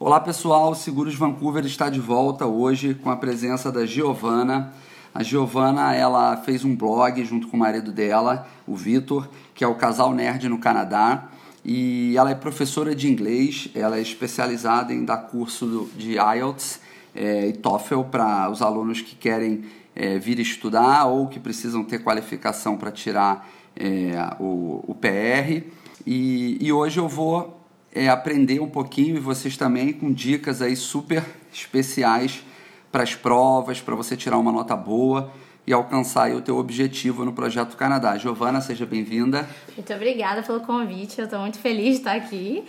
Olá pessoal, Seguros Vancouver está de volta hoje com a presença da Giovana. A Giovana, ela fez um blog junto com o marido dela, o Vitor, que é o Casal Nerd no Canadá, e ela é professora de inglês, ela é especializada em dar curso de IELTS é, e TOEFL para os alunos que querem é, vir estudar ou que precisam ter qualificação para tirar é, o, o PR. E, e hoje eu vou é, aprender um pouquinho e vocês também com dicas aí super especiais para as provas, para você tirar uma nota boa e alcançar o teu objetivo no Projeto Canadá. Giovana, seja bem-vinda. Muito obrigada pelo convite, eu estou muito feliz de estar aqui.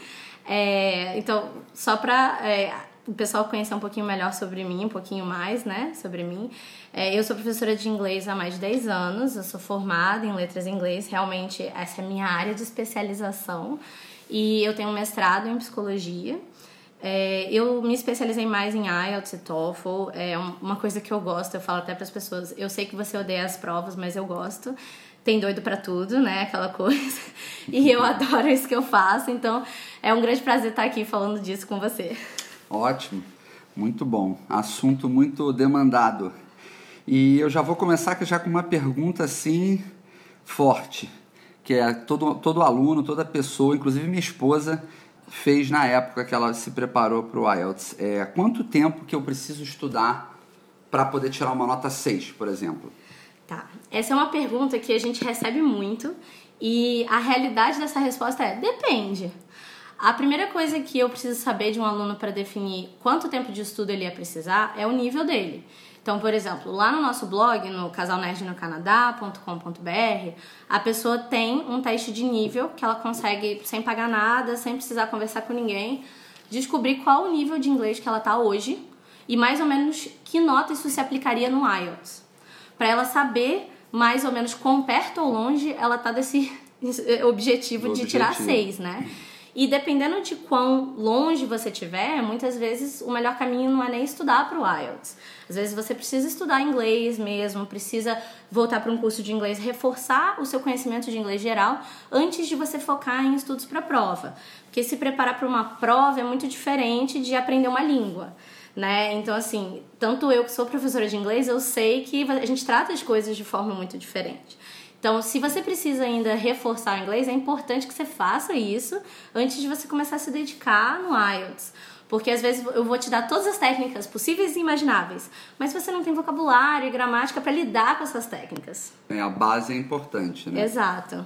É, então, só para é, o pessoal conhecer um pouquinho melhor sobre mim, um pouquinho mais, né, sobre mim. É, eu sou professora de inglês há mais de 10 anos, eu sou formada em letras em inglês, realmente essa é a minha área de especialização. E eu tenho um mestrado em psicologia. É, eu me especializei mais em IELTS e TOEFL. É uma coisa que eu gosto, eu falo até para as pessoas. Eu sei que você odeia as provas, mas eu gosto. Tem doido para tudo, né? Aquela coisa. E eu adoro isso que eu faço. Então é um grande prazer estar aqui falando disso com você. Ótimo, muito bom. Assunto muito demandado. E eu já vou começar já com uma pergunta assim forte que é todo, todo aluno, toda pessoa, inclusive minha esposa, fez na época que ela se preparou para o IELTS. É, quanto tempo que eu preciso estudar para poder tirar uma nota 6, por exemplo? Tá. Essa é uma pergunta que a gente recebe muito e a realidade dessa resposta é depende. A primeira coisa que eu preciso saber de um aluno para definir quanto tempo de estudo ele ia precisar é o nível dele. Então, por exemplo, lá no nosso blog, no casalnerdnocanadá.com.br, a pessoa tem um teste de nível que ela consegue, sem pagar nada, sem precisar conversar com ninguém, descobrir qual o nível de inglês que ela está hoje e mais ou menos que nota isso se aplicaria no IELTS. Para ela saber mais ou menos quão perto ou longe ela está desse objetivo de tirar seis, né? E dependendo de quão longe você tiver, muitas vezes o melhor caminho não é nem estudar para o IELTS. Às vezes você precisa estudar inglês mesmo, precisa voltar para um curso de inglês, reforçar o seu conhecimento de inglês geral antes de você focar em estudos para a prova. Porque se preparar para uma prova é muito diferente de aprender uma língua. Né? Então, assim, tanto eu que sou professora de inglês, eu sei que a gente trata as coisas de forma muito diferente. Então, se você precisa ainda reforçar o inglês, é importante que você faça isso antes de você começar a se dedicar no IELTS. Porque às vezes eu vou te dar todas as técnicas possíveis e imagináveis, mas você não tem vocabulário e gramática para lidar com essas técnicas. É, a base é importante, né? Exato.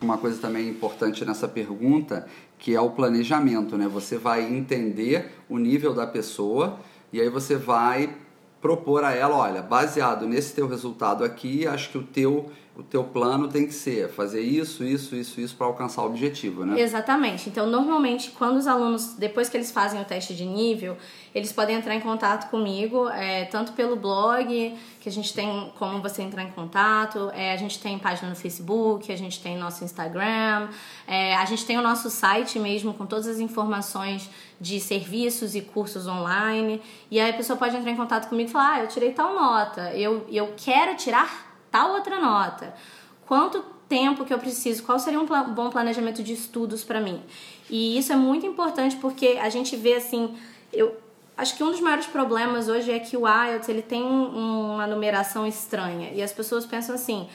Uma coisa também importante nessa pergunta, que é o planejamento, né? Você vai entender o nível da pessoa e aí você vai propor a ela, olha, baseado nesse teu resultado aqui, acho que o teu o teu plano tem que ser fazer isso, isso, isso, isso para alcançar o objetivo, né? Exatamente. Então, normalmente, quando os alunos, depois que eles fazem o teste de nível, eles podem entrar em contato comigo, é, tanto pelo blog, que a gente tem como você entrar em contato, é, a gente tem página no Facebook, a gente tem nosso Instagram, é, a gente tem o nosso site mesmo com todas as informações de serviços e cursos online. E aí a pessoa pode entrar em contato comigo e falar: ah, eu tirei tal nota, eu, eu quero tirar tal outra nota? Quanto tempo que eu preciso? Qual seria um bom planejamento de estudos para mim? E isso é muito importante porque a gente vê assim, eu acho que um dos maiores problemas hoje é que o IELTS ele tem uma numeração estranha e as pessoas pensam assim: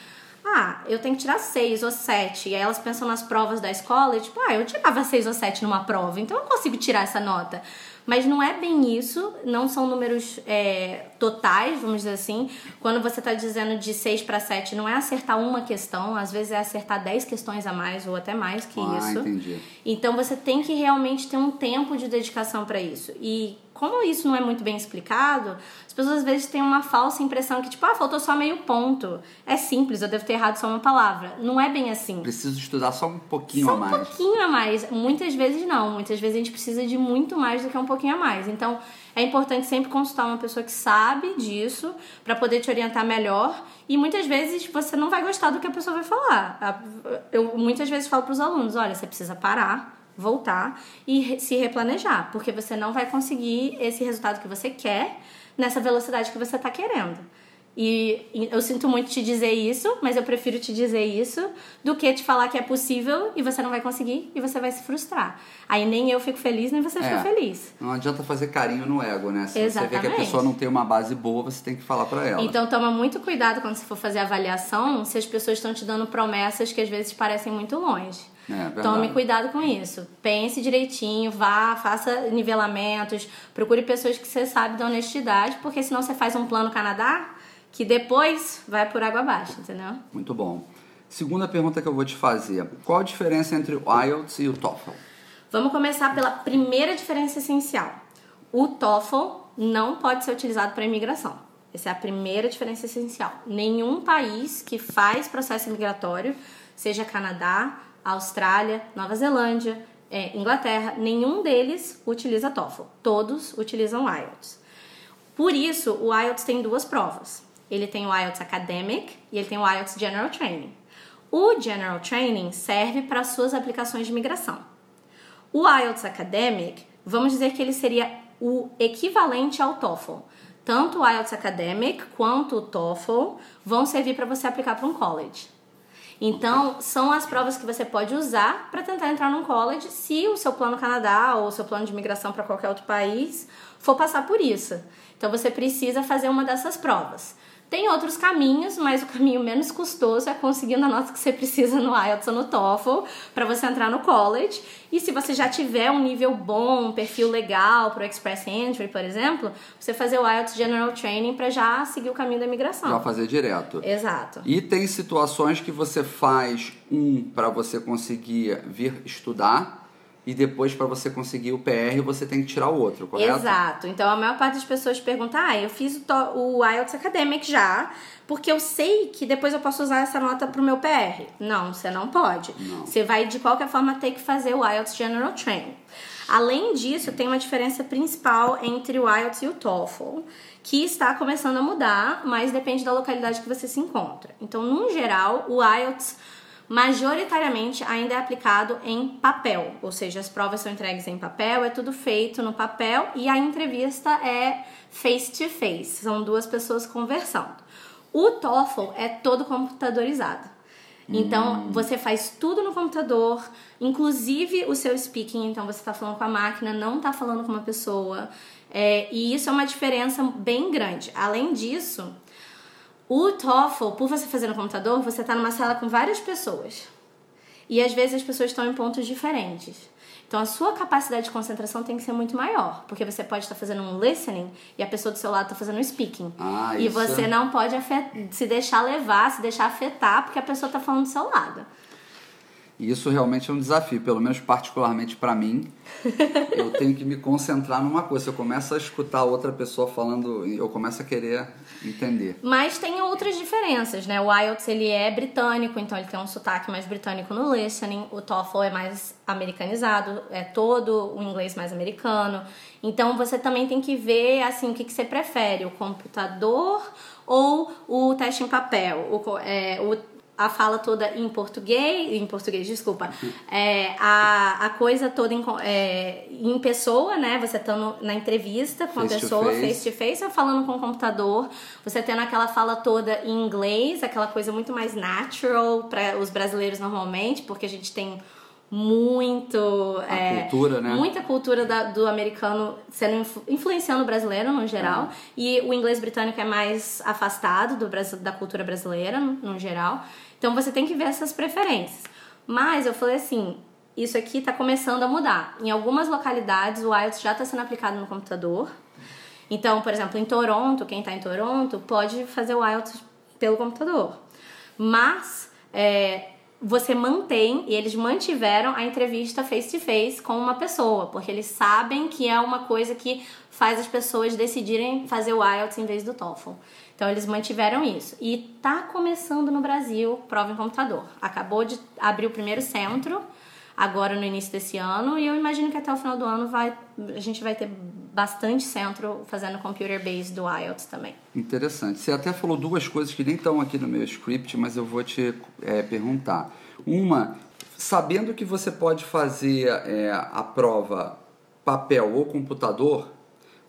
ah, eu tenho que tirar seis ou sete. E aí elas pensam nas provas da escola e tipo, ah, eu tirava seis ou sete numa prova, então eu consigo tirar essa nota. Mas não é bem isso, não são números é, totais, vamos dizer assim. Quando você está dizendo de 6 para 7, não é acertar uma questão, às vezes é acertar 10 questões a mais ou até mais que ah, isso. Entendi. Então você tem que realmente ter um tempo de dedicação para isso. E como isso não é muito bem explicado, as pessoas às vezes têm uma falsa impressão que, tipo, ah, faltou só meio ponto. É simples, eu devo ter errado só uma palavra. Não é bem assim. Preciso estudar só um pouquinho só a mais. um pouquinho a mais. Muitas vezes não. Muitas vezes a gente precisa de muito mais do que um pouquinho a mais. Então, é importante sempre consultar uma pessoa que sabe disso para poder te orientar melhor. E muitas vezes você não vai gostar do que a pessoa vai falar. Eu muitas vezes falo para os alunos: olha, você precisa parar voltar e se replanejar, porque você não vai conseguir esse resultado que você quer nessa velocidade que você está querendo. E eu sinto muito te dizer isso, mas eu prefiro te dizer isso do que te falar que é possível e você não vai conseguir e você vai se frustrar. Aí nem eu fico feliz, nem você é, fica feliz. Não adianta fazer carinho no ego, né? Se Exatamente. você vê que a pessoa não tem uma base boa, você tem que falar para ela. Então toma muito cuidado quando você for fazer avaliação, se as pessoas estão te dando promessas que às vezes parecem muito longe. É, Tome cuidado com isso. Pense direitinho, vá, faça nivelamentos, procure pessoas que você sabe da honestidade, porque senão você faz um plano Canadá que depois vai por água abaixo, entendeu? Muito bom. Segunda pergunta que eu vou te fazer: qual a diferença entre o IELTS e o TOEFL? Vamos começar pela primeira diferença essencial. O TOEFL não pode ser utilizado para imigração. Essa é a primeira diferença essencial. Nenhum país que faz processo migratório, seja Canadá, Austrália, Nova Zelândia, é, Inglaterra, nenhum deles utiliza TOEFL. Todos utilizam IELTS. Por isso, o IELTS tem duas provas. Ele tem o IELTS Academic e ele tem o IELTS General Training. O General Training serve para suas aplicações de migração. O IELTS Academic, vamos dizer que ele seria o equivalente ao TOEFL. Tanto o IELTS Academic quanto o TOEFL vão servir para você aplicar para um college. Então, são as provas que você pode usar para tentar entrar num college se o seu plano Canadá ou o seu plano de migração para qualquer outro país for passar por isso. Então, você precisa fazer uma dessas provas. Tem outros caminhos, mas o caminho menos custoso é conseguindo a nota que você precisa no IELTS ou no TOEFL para você entrar no college. E se você já tiver um nível bom, um perfil legal para o Express Entry, por exemplo, você fazer o IELTS General Training para já seguir o caminho da imigração. Já fazer direto. Exato. E tem situações que você faz um para você conseguir vir estudar e depois para você conseguir o PR você tem que tirar o outro, correto? Exato. Então a maior parte das pessoas pergunta: "Ah, eu fiz o, o IELTS Academic já, porque eu sei que depois eu posso usar essa nota pro meu PR". Não, você não pode. Não. Você vai de qualquer forma ter que fazer o IELTS General Training. Além disso, tem uma diferença principal entre o IELTS e o TOEFL, que está começando a mudar, mas depende da localidade que você se encontra. Então, no geral, o IELTS majoritariamente ainda é aplicado em papel, ou seja, as provas são entregues em papel, é tudo feito no papel e a entrevista é face to face, são duas pessoas conversando. O TOEFL é todo computadorizado. Então, hum. você faz tudo no computador, inclusive o seu speaking. Então, você está falando com a máquina, não está falando com uma pessoa. É, e isso é uma diferença bem grande. Além disso, o TOEFL, por você fazer no computador, você está numa sala com várias pessoas. E às vezes as pessoas estão em pontos diferentes. Então a sua capacidade de concentração tem que ser muito maior, porque você pode estar fazendo um listening e a pessoa do seu lado está fazendo um speaking. Ah, e você não pode se deixar levar, se deixar afetar, porque a pessoa está falando do seu lado. E isso realmente é um desafio, pelo menos particularmente para mim. eu tenho que me concentrar numa coisa. Se eu começo a escutar outra pessoa falando, eu começo a querer entender. Mas tem outras diferenças, né? O IELTS ele é britânico, então ele tem um sotaque mais britânico no listening. O TOEFL é mais americanizado, é todo o inglês mais americano. Então você também tem que ver assim o que, que você prefere, o computador ou o teste em papel. O, é, o a fala toda em português, em português, desculpa, é, a, a coisa toda em, é, em pessoa, né? Você estando na entrevista com face a pessoa, face. face to face, ou falando com o computador, você tendo aquela fala toda em inglês, aquela coisa muito mais natural para os brasileiros normalmente, porque a gente tem muito a é, cultura, né? muita cultura da, do americano sendo influ, influenciando o brasileiro no geral e o inglês britânico é mais afastado do da cultura brasileira no, no geral então você tem que ver essas preferências. Mas eu falei assim, isso aqui está começando a mudar. Em algumas localidades o IELTS já está sendo aplicado no computador. Então, por exemplo, em Toronto, quem está em Toronto pode fazer o IELTS pelo computador. Mas é, você mantém, e eles mantiveram a entrevista face to face com uma pessoa, porque eles sabem que é uma coisa que faz as pessoas decidirem fazer o IELTS em vez do TOEFL. Então eles mantiveram isso. E tá começando no Brasil prova em computador. Acabou de abrir o primeiro centro agora no início desse ano e eu imagino que até o final do ano vai a gente vai ter bastante centro fazendo computer based do IELTS também. Interessante. Você até falou duas coisas que nem estão aqui no meu script, mas eu vou te é, perguntar. Uma, sabendo que você pode fazer é, a prova papel ou computador,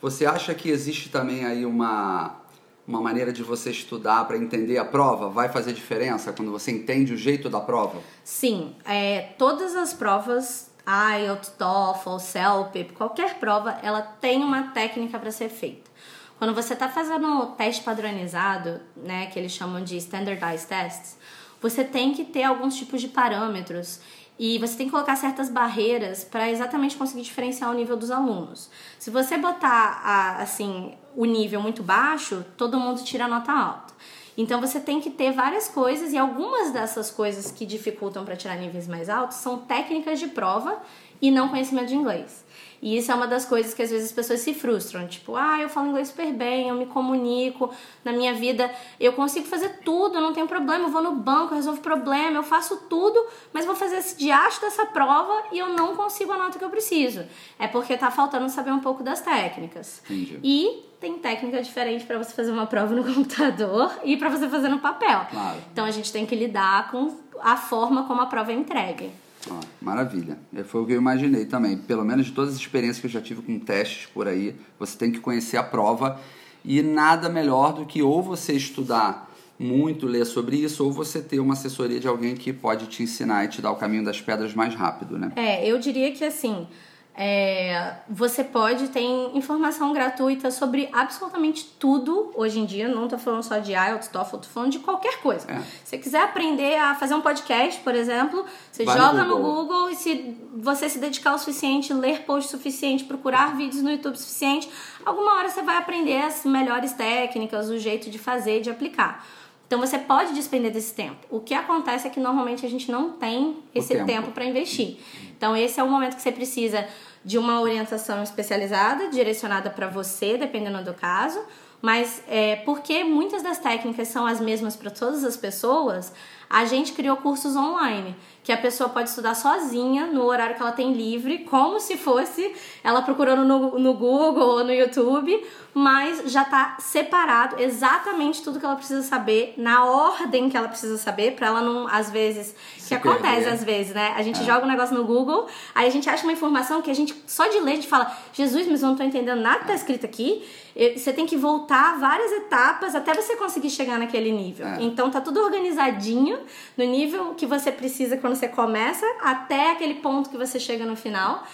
você acha que existe também aí uma uma maneira de você estudar para entender a prova vai fazer diferença quando você entende o jeito da prova? Sim, é, todas as provas, IELTS, TOEFL, CELPIP, qualquer prova, ela tem uma técnica para ser feita. Quando você está fazendo o teste padronizado, né, que eles chamam de standardized tests, você tem que ter alguns tipos de parâmetros e você tem que colocar certas barreiras para exatamente conseguir diferenciar o nível dos alunos. Se você botar assim o nível muito baixo, todo mundo tira nota alta. Então você tem que ter várias coisas e algumas dessas coisas que dificultam para tirar níveis mais altos são técnicas de prova e não conhecimento de inglês. E isso é uma das coisas que às vezes as pessoas se frustram. Tipo, ah, eu falo inglês super bem, eu me comunico na minha vida, eu consigo fazer tudo, não tem problema, eu vou no banco, resolvo problema, eu faço tudo, mas vou fazer esse diacho dessa prova e eu não consigo a nota que eu preciso. É porque tá faltando saber um pouco das técnicas. Entendi. E tem técnica diferente para você fazer uma prova no computador e para você fazer no papel. Claro. Então a gente tem que lidar com a forma como a prova é entregue. Ah, maravilha. É, foi o que eu imaginei também. Pelo menos de todas as experiências que eu já tive com testes por aí, você tem que conhecer a prova e nada melhor do que ou você estudar muito, ler sobre isso, ou você ter uma assessoria de alguém que pode te ensinar e te dar o caminho das pedras mais rápido, né? É, eu diria que assim, é, você pode ter informação gratuita sobre absolutamente tudo hoje em dia. Não estou falando só de IELTS, TOEFL, estou falando de qualquer coisa. É. Se você quiser aprender a fazer um podcast, por exemplo, você Vai joga no no Google. Google. e se você se dedicar o suficiente, ler post suficiente, procurar vídeos no YouTube suficiente, alguma hora você vai aprender as melhores técnicas, o jeito de fazer, de aplicar. Então você pode despender desse tempo. O que acontece é que normalmente a gente não tem esse tempo. tempo para investir. Então esse é o momento que você precisa de uma orientação especializada, direcionada para você, dependendo do caso. Mas é, porque muitas das técnicas são as mesmas para todas as pessoas, a gente criou cursos online que a pessoa pode estudar sozinha no horário que ela tem livre, como se fosse ela procurando no, no Google ou no YouTube, mas já tá separado exatamente tudo que ela precisa saber na ordem que ela precisa saber, para ela não, às vezes, Se que acontece perder. às vezes, né? A gente É. joga um negócio no Google, aí a gente acha uma informação que a gente só de ler a gente fala, Jesus, mas eu não tô entendendo nada que tá escrito aqui. Você tem que voltar várias etapas até você conseguir chegar naquele nível. É. Então tá tudo organizadinho no nível que você precisa quando você começa até aquele ponto que você chega no final.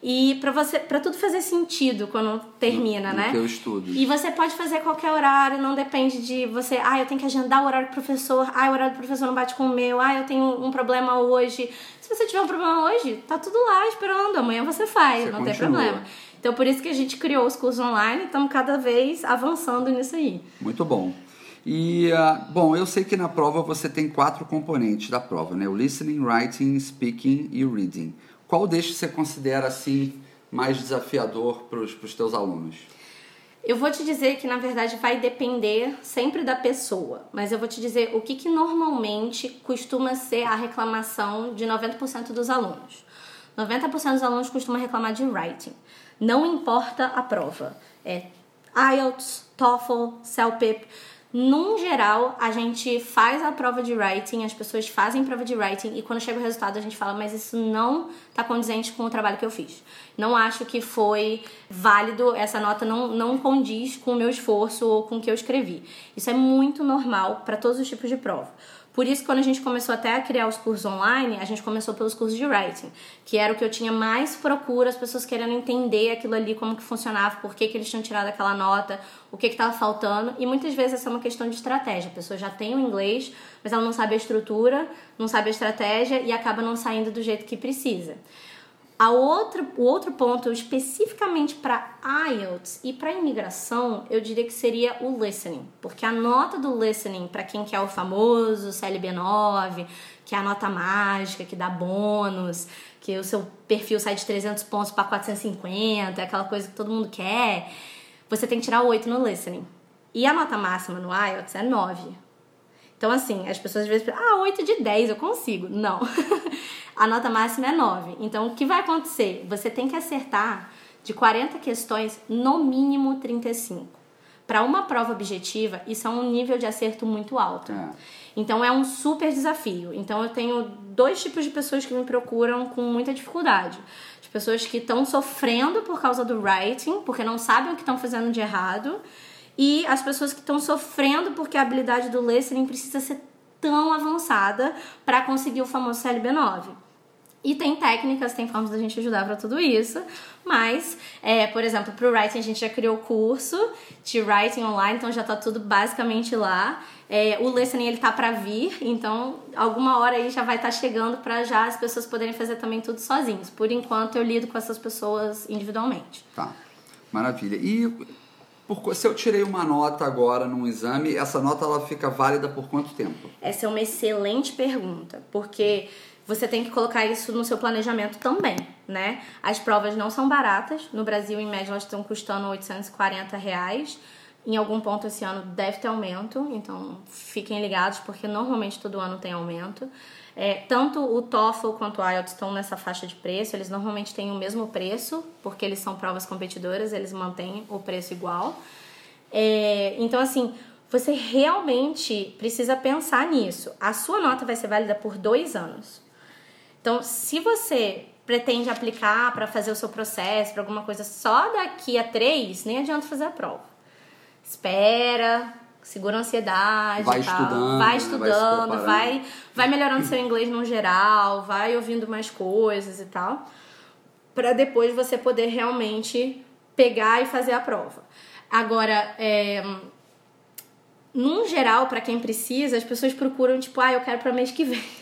E para você, para tudo fazer sentido quando termina, no né? teu estudo. E você pode fazer qualquer horário, não depende de você, ah, eu tenho que agendar o horário do professor, ah, o horário do professor não bate com o meu, ah, eu tenho um problema hoje. Se você tiver um problema hoje, tá tudo lá esperando, amanhã você faz, Você não tem continua. problema. Então por isso que a gente criou os cursos online e estamos cada vez avançando nisso aí. Muito bom. E, ah, bom, eu sei que na prova você tem quatro componentes da prova, né? O listening, writing, speaking e reading. Qual destes você considera, assim, mais desafiador para os teus alunos? Eu vou te dizer que na verdade vai depender sempre da pessoa, mas eu vou te dizer o que, que normalmente costuma ser a reclamação de 90% dos alunos. 90% dos alunos costumam reclamar de writing. Não importa a prova. É IELTS, TOEFL, CELPIP. Num geral, a gente faz a prova de writing, as pessoas fazem prova de writing e quando chega o resultado a gente fala, mas isso não está condizente com o trabalho que eu fiz. Não acho que foi válido, essa nota não, não condiz com o meu esforço ou com o que eu escrevi. Isso é muito normal para todos os tipos de prova. Por isso, quando a gente começou até a criar os cursos online, a gente começou pelos cursos de writing, que era o que eu tinha mais procura, as pessoas querendo entender aquilo ali, como que funcionava, por que, que eles tinham tirado aquela nota, o que estava faltando. E muitas vezes essa é uma questão de estratégia. A pessoa já tem o inglês, mas ela não sabe a estrutura, não sabe a estratégia e acaba não saindo do jeito que precisa. A outra, o outro ponto, especificamente para IELTS e para imigração, eu diria que seria o listening. Porque a nota do listening, para quem quer o famoso CLB9, que é a nota mágica, que dá bônus, que o seu perfil sai de 300 pontos para 450, aquela coisa que todo mundo quer, você tem que tirar 8 no listening. E a nota máxima no IELTS é 9. Então, assim, as pessoas às vezes pensam, ah, 8 de 10 eu consigo. Não. a nota máxima é 9. Então, o que vai acontecer? Você tem que acertar de 40 questões, no mínimo 35. Para uma prova objetiva, isso é um nível de acerto muito alto. É. Então, é um super desafio. Então, eu tenho dois tipos de pessoas que me procuram com muita dificuldade. As pessoas que estão sofrendo por causa do writing, porque não sabem o que estão fazendo de errado e as pessoas que estão sofrendo porque a habilidade do listening precisa ser tão avançada para conseguir o famoso CLB9. E tem técnicas, tem formas da gente ajudar para tudo isso. Mas, é, por exemplo, para o Writing a gente já criou o curso de Writing Online, então já está tudo basicamente lá. É, o Listening ele tá para vir, então alguma hora aí já vai estar tá chegando para já as pessoas poderem fazer também tudo sozinhos. Por enquanto eu lido com essas pessoas individualmente. Tá, maravilha. E por, se eu tirei uma nota agora num exame, essa nota ela fica válida por quanto tempo? Essa é uma excelente pergunta, porque você tem que colocar isso no seu planejamento também, né? As provas não são baratas. No Brasil, em média, elas estão custando 840 reais. Em algum ponto esse ano deve ter aumento, então fiquem ligados, porque normalmente todo ano tem aumento. É, tanto o TOEFL quanto o IELTS estão nessa faixa de preço, eles normalmente têm o mesmo preço, porque eles são provas competidoras, eles mantêm o preço igual. É, então, assim, você realmente precisa pensar nisso. A sua nota vai ser válida por dois anos. Então, se você pretende aplicar para fazer o seu processo, para alguma coisa só daqui a três, nem adianta fazer a prova. Espera, segura a ansiedade, vai estudando, vai estudando, vai, vai, vai melhorando seu inglês no geral, vai ouvindo mais coisas e tal, para depois você poder realmente pegar e fazer a prova. Agora, é, num geral, para quem precisa, as pessoas procuram tipo, ah, eu quero para mês que vem.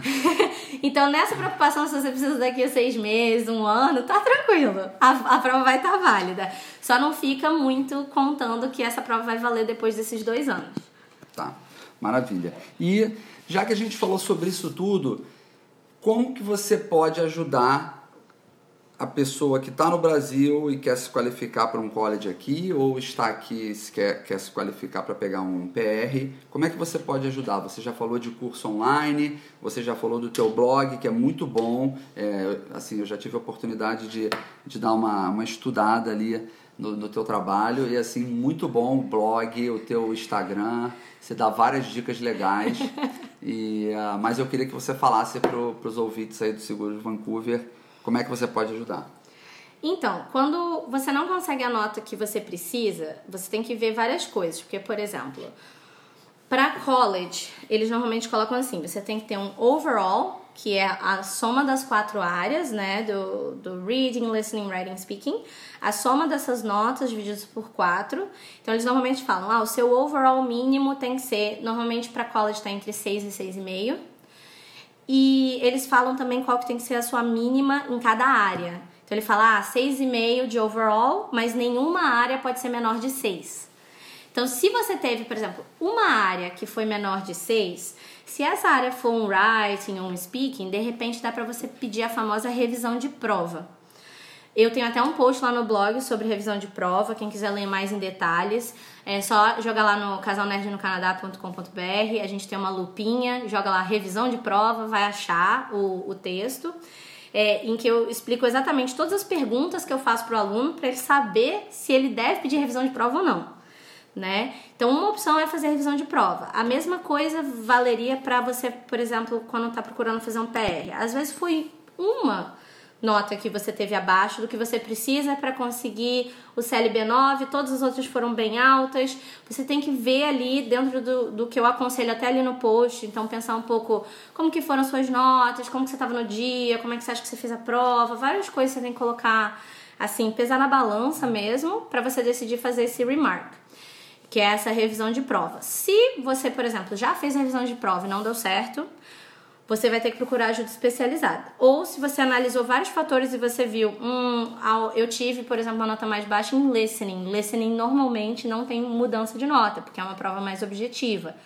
Então, nessa preocupação, se você precisa daqui a seis meses, um ano, tá tranquilo. A, a prova vai estar tá válida. Só não fica muito contando que essa prova vai valer depois desses dois anos. Tá, maravilha. E já que a gente falou sobre isso tudo, como que você pode ajudar a pessoa que está no Brasil e quer se qualificar para um college aqui ou está aqui e quer, quer se qualificar para pegar um PR, como é que você pode ajudar? Você já falou de curso online, você já falou do teu blog, que é muito bom. É, assim, eu já tive a oportunidade de, de dar uma, uma estudada ali no, no teu trabalho e assim, muito bom o blog, o teu Instagram, você dá várias dicas legais. e, uh, mas eu queria que você falasse para os ouvintes aí do Seguro de Vancouver como é que você pode ajudar? Então, quando você não consegue a nota que você precisa, você tem que ver várias coisas. Porque, por exemplo, para college, eles normalmente colocam assim: você tem que ter um overall, que é a soma das quatro áreas, né? Do, do reading, listening, writing, speaking. A soma dessas notas divididas por quatro. Então, eles normalmente falam: ah, o seu overall mínimo tem que ser, normalmente para college está entre 6 e 6,5. E eles falam também qual que tem que ser a sua mínima em cada área. Então ele fala, ah, 6,5 de overall, mas nenhuma área pode ser menor de 6. Então, se você teve, por exemplo, uma área que foi menor de 6, se essa área for um writing ou um speaking, de repente dá para você pedir a famosa revisão de prova. Eu tenho até um post lá no blog sobre revisão de prova, quem quiser ler mais em detalhes. É só jogar lá no casalnerdnocanadá.com.br, a gente tem uma lupinha, joga lá revisão de prova, vai achar o, o texto. É, em que eu explico exatamente todas as perguntas que eu faço para o aluno para ele saber se ele deve pedir revisão de prova ou não. Né? Então, uma opção é fazer revisão de prova. A mesma coisa valeria para você, por exemplo, quando está procurando fazer um PR. Às vezes foi uma nota que você teve abaixo do que você precisa para conseguir o CLB9, todas as outras foram bem altas. Você tem que ver ali dentro do, do que eu aconselho até ali no post, então pensar um pouco como que foram suas notas, como que você estava no dia, como é que você acha que você fez a prova, várias coisas você tem que colocar assim, pesar na balança mesmo para você decidir fazer esse remark. Que é essa revisão de prova. Se você, por exemplo, já fez a revisão de prova e não deu certo, você vai ter que procurar ajuda especializada. Ou se você analisou vários fatores e você viu, hum, eu tive, por exemplo, uma nota mais baixa em listening. Listening normalmente não tem mudança de nota, porque é uma prova mais objetiva.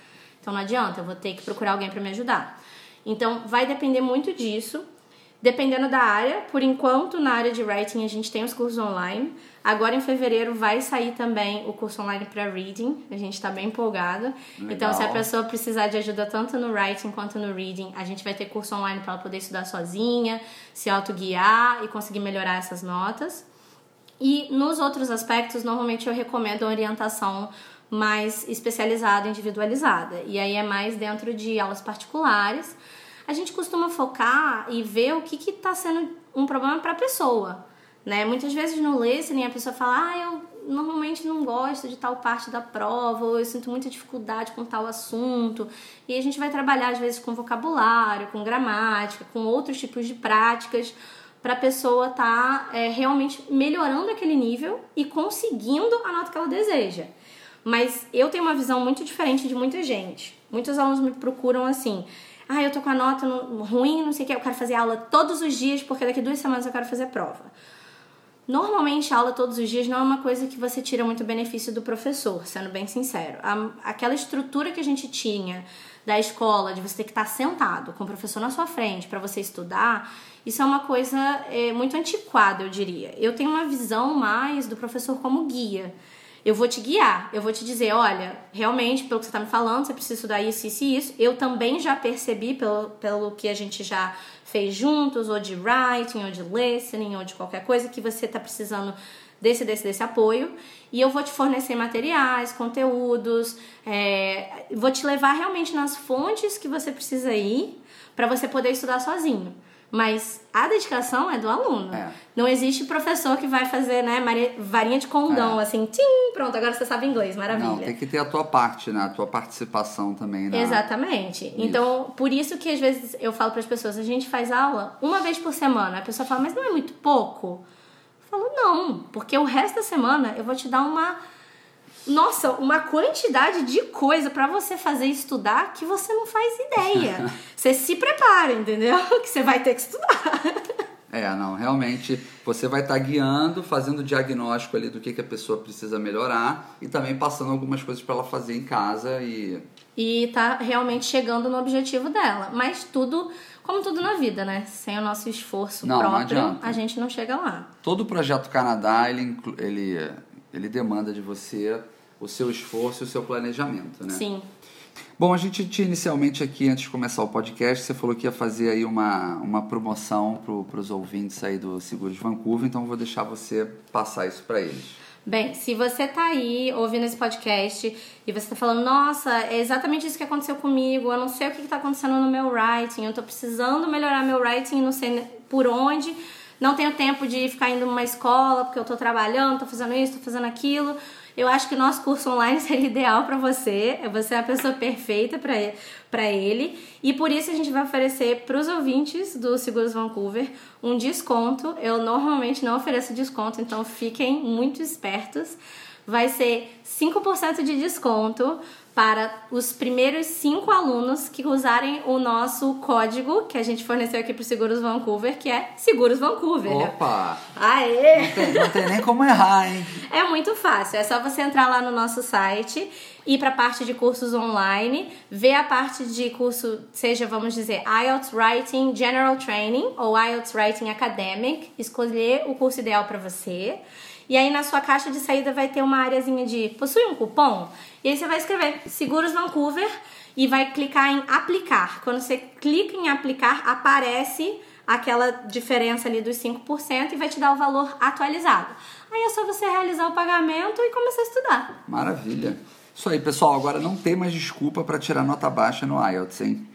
Então não adianta, eu vou ter que procurar alguém para me ajudar. Então vai depender muito disso. Dependendo da área, por enquanto na área de writing a gente tem os cursos online. Agora em fevereiro vai sair também o curso online para reading. A gente está bem empolgado. Legal. Então, se a pessoa precisar de ajuda tanto no writing quanto no reading, a gente vai ter curso online para ela poder estudar sozinha, se autoguiar e conseguir melhorar essas notas. E nos outros aspectos, normalmente eu recomendo a orientação mais especializada, individualizada. E aí é mais dentro de aulas particulares a gente costuma focar e ver o que está sendo um problema para a pessoa. Né? Muitas vezes no listening a pessoa fala, ah, eu normalmente não gosto de tal parte da prova, ou eu sinto muita dificuldade com tal assunto. E a gente vai trabalhar às vezes com vocabulário, com gramática, com outros tipos de práticas para a pessoa estar tá, é, realmente melhorando aquele nível e conseguindo a nota que ela deseja. Mas eu tenho uma visão muito diferente de muita gente. Muitos alunos me procuram assim: ah, eu tô com a nota ruim, não sei o que, eu quero fazer aula todos os dias porque daqui duas semanas eu quero fazer prova. Normalmente, a aula todos os dias não é uma coisa que você tira muito benefício do professor, sendo bem sincero. A, aquela estrutura que a gente tinha da escola, de você ter que estar sentado com o professor na sua frente para você estudar, isso é uma coisa é, muito antiquada, eu diria. Eu tenho uma visão mais do professor como guia. Eu vou te guiar, eu vou te dizer, olha, realmente, pelo que você está me falando, você precisa estudar isso, isso e isso. Eu também já percebi, pelo, pelo que a gente já fez juntos, ou de writing, ou de listening, ou de qualquer coisa que você está precisando desse, desse, desse apoio. E eu vou te fornecer materiais, conteúdos, é, vou te levar realmente nas fontes que você precisa ir para você poder estudar sozinho. Mas a dedicação é do aluno. É. Não existe professor que vai fazer, né, varinha de condão, é. assim, tim, pronto, agora você sabe inglês, maravilha. Não, tem que ter a tua parte, né, a tua participação também, né? Exatamente. Isso. Então, por isso que às vezes eu falo para as pessoas, a gente faz aula uma vez por semana. A pessoa fala, mas não é muito pouco? Eu falo, não, porque o resto da semana eu vou te dar uma nossa, uma quantidade de coisa para você fazer estudar que você não faz ideia. você se prepara, entendeu? Que você vai ter que estudar. É, não, realmente você vai estar tá guiando, fazendo diagnóstico ali do que, que a pessoa precisa melhorar e também passando algumas coisas para ela fazer em casa e. E tá realmente chegando no objetivo dela. Mas tudo, como tudo na vida, né? Sem o nosso esforço não, próprio, não a gente não chega lá. Todo projeto Canadá, ele, ele, ele demanda de você o seu esforço e o seu planejamento, né? Sim. Bom, a gente tinha inicialmente aqui, antes de começar o podcast, você falou que ia fazer aí uma, uma promoção para os ouvintes aí do Seguros Vancouver, então eu vou deixar você passar isso para eles. Bem, se você tá aí ouvindo esse podcast e você tá falando, nossa, é exatamente isso que aconteceu comigo, eu não sei o que, que tá acontecendo no meu writing, eu tô precisando melhorar meu writing, não sei por onde, não tenho tempo de ficar indo numa escola porque eu tô trabalhando, tô fazendo isso, tô fazendo aquilo eu acho que o nosso curso online seria ideal para você. Você é a pessoa perfeita para ele. E por isso a gente vai oferecer para os ouvintes do Seguros Vancouver um desconto. Eu normalmente não ofereço desconto, então fiquem muito espertos. Vai ser 5% de desconto para os primeiros cinco alunos que usarem o nosso código que a gente forneceu aqui para o Seguros Vancouver, que é Seguros Vancouver. Opa! Aê! Não tem, não tem nem como errar, hein? É muito fácil, é só você entrar lá no nosso site, ir para a parte de cursos online, ver a parte de curso, seja, vamos dizer, IELTS Writing General Training ou IELTS Writing Academic, escolher o curso ideal para você. E aí na sua caixa de saída vai ter uma areazinha de possui um cupom? E aí você vai escrever Seguros Vancouver e vai clicar em aplicar. Quando você clica em aplicar, aparece aquela diferença ali dos 5% e vai te dar o valor atualizado. Aí é só você realizar o pagamento e começar a estudar. Maravilha. Isso aí, pessoal. Agora não tem mais desculpa para tirar nota baixa no IELTS, hein?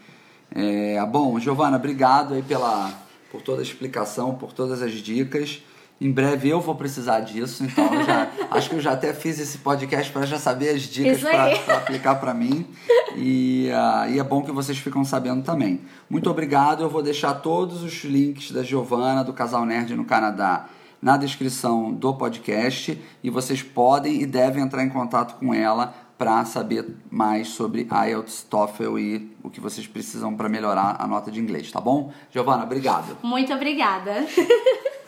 É, bom, Giovana, obrigado aí pela, por toda a explicação, por todas as dicas. Em breve eu vou precisar disso, então eu já, acho que eu já até fiz esse podcast para já saber as dicas para aplicar para mim. E, uh, e é bom que vocês ficam sabendo também. Muito obrigado. Eu vou deixar todos os links da Giovana, do Casal Nerd no Canadá, na descrição do podcast. E vocês podem e devem entrar em contato com ela para saber mais sobre IELTS, TOEFL e o que vocês precisam para melhorar a nota de inglês, tá bom? Giovana, obrigado. Muito obrigada.